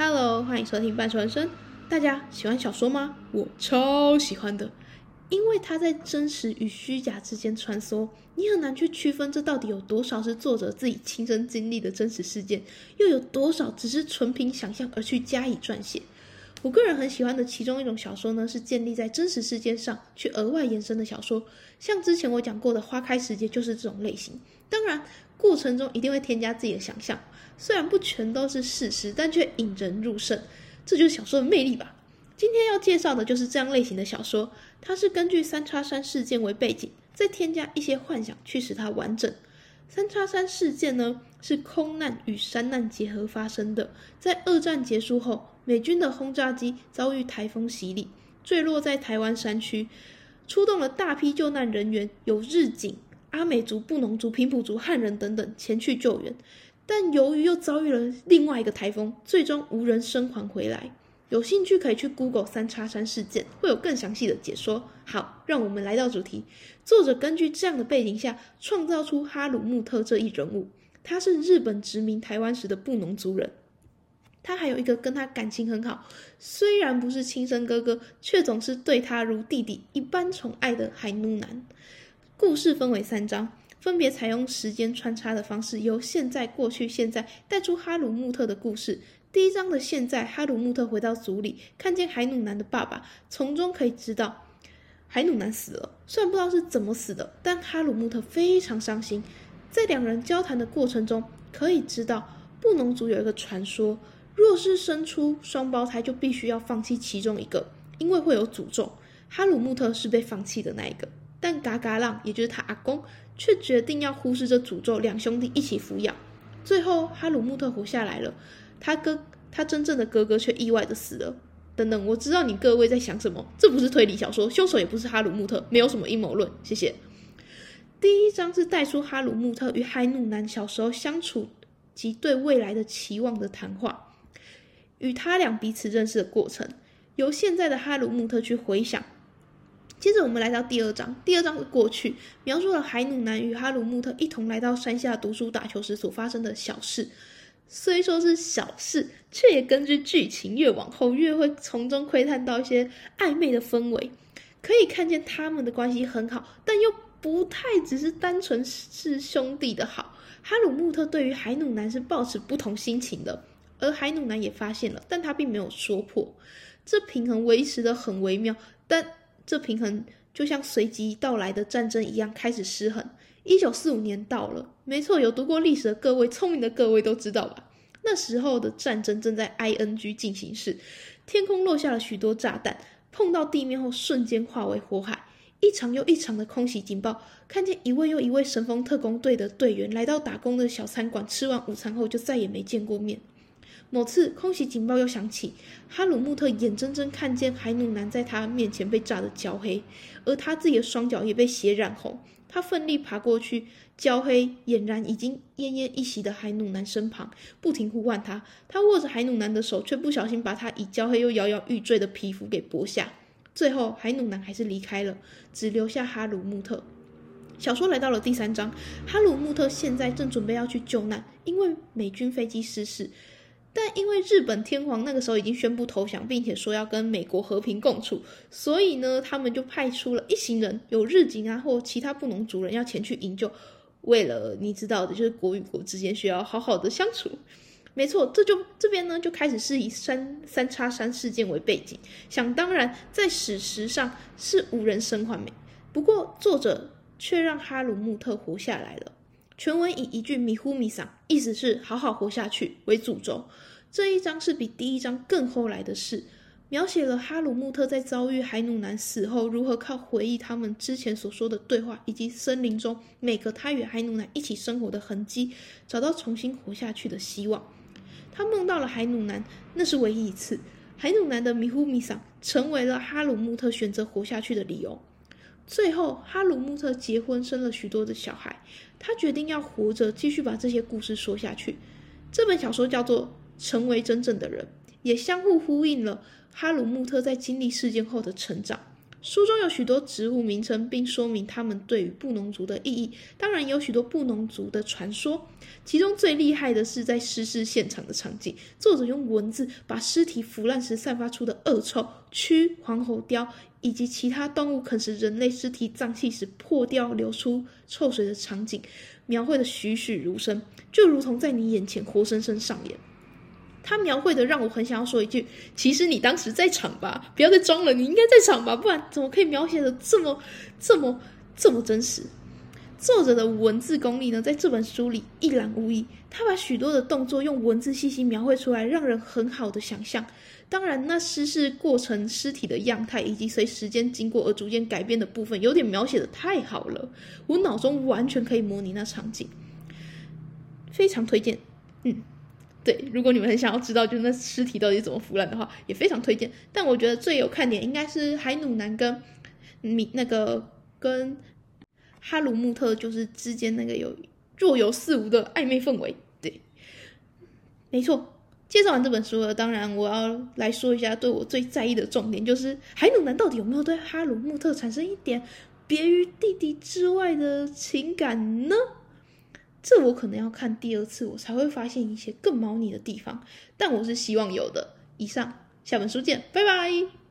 Hello，欢迎收听半熟人生。大家喜欢小说吗？我超喜欢的，因为它在真实与虚假之间穿梭，你很难去区分这到底有多少是作者自己亲身经历的真实事件，又有多少只是纯凭想象而去加以撰写。我个人很喜欢的其中一种小说呢，是建立在真实事件上去额外延伸的小说，像之前我讲过的《花开时节》就是这种类型。当然，过程中一定会添加自己的想象，虽然不全都是事实，但却引人入胜，这就是小说的魅力吧。今天要介绍的就是这样类型的小说，它是根据三叉山事件为背景，再添加一些幻想去使它完整。三叉山事件呢，是空难与山难结合发生的，在二战结束后。美军的轰炸机遭遇台风洗礼，坠落在台湾山区，出动了大批救难人员，有日警、阿美族、布农族、平埔族、汉人等等前去救援，但由于又遭遇了另外一个台风，最终无人生还回来。有兴趣可以去 Google 三叉山事件，会有更详细的解说。好，让我们来到主题。作者根据这样的背景下，创造出哈鲁穆特这一人物，他是日本殖民台湾时的布农族人。他还有一个跟他感情很好，虽然不是亲生哥哥，却总是对他如弟弟一般宠爱的海努男。故事分为三章，分别采用时间穿插的方式，由现在、过去、现在带出哈鲁木特的故事。第一章的现在，哈鲁木特回到族里，看见海努男的爸爸，从中可以知道海努男死了。虽然不知道是怎么死的，但哈鲁木特非常伤心。在两人交谈的过程中，可以知道布农族有一个传说。若是生出双胞胎，就必须要放弃其中一个，因为会有诅咒。哈鲁穆特是被放弃的那一个，但嘎嘎浪，也就是他阿公，却决定要忽视这诅咒，两兄弟一起抚养。最后，哈鲁穆特活下来了，他哥，他真正的哥哥却意外的死了。等等，我知道你各位在想什么，这不是推理小说，凶手也不是哈鲁穆特，没有什么阴谋论。谢谢。第一章是带出哈鲁穆特与海努男小时候相处及对未来的期望的谈话。与他俩彼此认识的过程，由现在的哈鲁穆特去回想。接着我们来到第二章，第二章的过去描述了海努男与哈鲁穆特一同来到山下读书打球时所发生的小事。虽说是小事，却也根据剧情越往后越会从中窥探到一些暧昧的氛围。可以看见他们的关系很好，但又不太只是单纯是兄弟的好。哈鲁穆特对于海努男是抱持不同心情的。而海努男也发现了，但他并没有说破。这平衡维持的很微妙，但这平衡就像随即到来的战争一样开始失衡。一九四五年到了，没错，有读过历史的各位，聪明的各位都知道吧？那时候的战争正在 ing 进行时，天空落下了许多炸弹，碰到地面后瞬间化为火海。一场又一场的空袭警报，看见一位又一位神风特工队的队员来到打工的小餐馆，吃完午餐后就再也没见过面。某次空袭警报又响起，哈鲁穆特眼睁睁看见海努男在他面前被炸得焦黑，而他自己的双脚也被血染红。他奋力爬过去，焦黑、俨然已经奄奄一息的海努男身旁，不停呼唤他。他握着海努男的手，却不小心把他已焦黑又摇摇欲坠的皮肤给剥下。最后，海努男还是离开了，只留下哈鲁穆特。小说来到了第三章，哈鲁穆特现在正准备要去救难，因为美军飞机失事。但因为日本天皇那个时候已经宣布投降，并且说要跟美国和平共处，所以呢，他们就派出了一行人，有日警啊或其他布农族人要前去营救。为了你知道的，就是国与国之间需要好好的相处。没错，这就这边呢就开始是以三三叉山事件为背景，想当然在史实上是无人生还没。不过作者却让哈鲁木特活下来了。全文以一句“米呼米桑”，意思是“好好活下去”为主轴。这一章是比第一章更后来的事，描写了哈鲁穆特在遭遇海努男死后，如何靠回忆他们之前所说的对话，以及森林中每个他与海努男一起生活的痕迹，找到重新活下去的希望。他梦到了海努男，那是唯一一次。海努男的米呼米桑成为了哈鲁穆特选择活下去的理由。最后，哈鲁穆特结婚，生了许多的小孩。他决定要活着，继续把这些故事说下去。这本小说叫做《成为真正的人》，也相互呼应了哈鲁穆特在经历事件后的成长。书中有许多植物名称，并说明它们对于布农族的意义。当然，有许多布农族的传说。其中最厉害的是在尸事现场的场景，作者用文字把尸体腐烂时散发出的恶臭、蛆、黄喉貂以及其他动物啃食人类尸体脏器时破掉流出臭水的场景，描绘的栩栩如生，就如同在你眼前活生生上演。他描绘的让我很想要说一句：其实你当时在场吧，不要再装了，你应该在场吧，不然怎么可以描写的这么、这么、这么真实？作者的文字功力呢，在这本书里一览无遗。他把许多的动作用文字细细描绘出来，让人很好的想象。当然，那尸是过程、尸体的样态以及随时间经过而逐渐改变的部分，有点描写的太好了。我脑中完全可以模拟那场景，非常推荐。嗯，对，如果你们很想要知道，就是那尸体到底怎么腐烂的话，也非常推荐。但我觉得最有看点应该是海努南跟米那个跟。哈鲁穆特就是之间那个有若有似无的暧昧氛围，对，没错。介绍完这本书了，当然我要来说一下对我最在意的重点，就是海努南到底有没有对哈鲁穆特产生一点别于弟弟之外的情感呢？这我可能要看第二次，我才会发现一些更猫腻的地方。但我是希望有的。以上，下本书见，拜拜。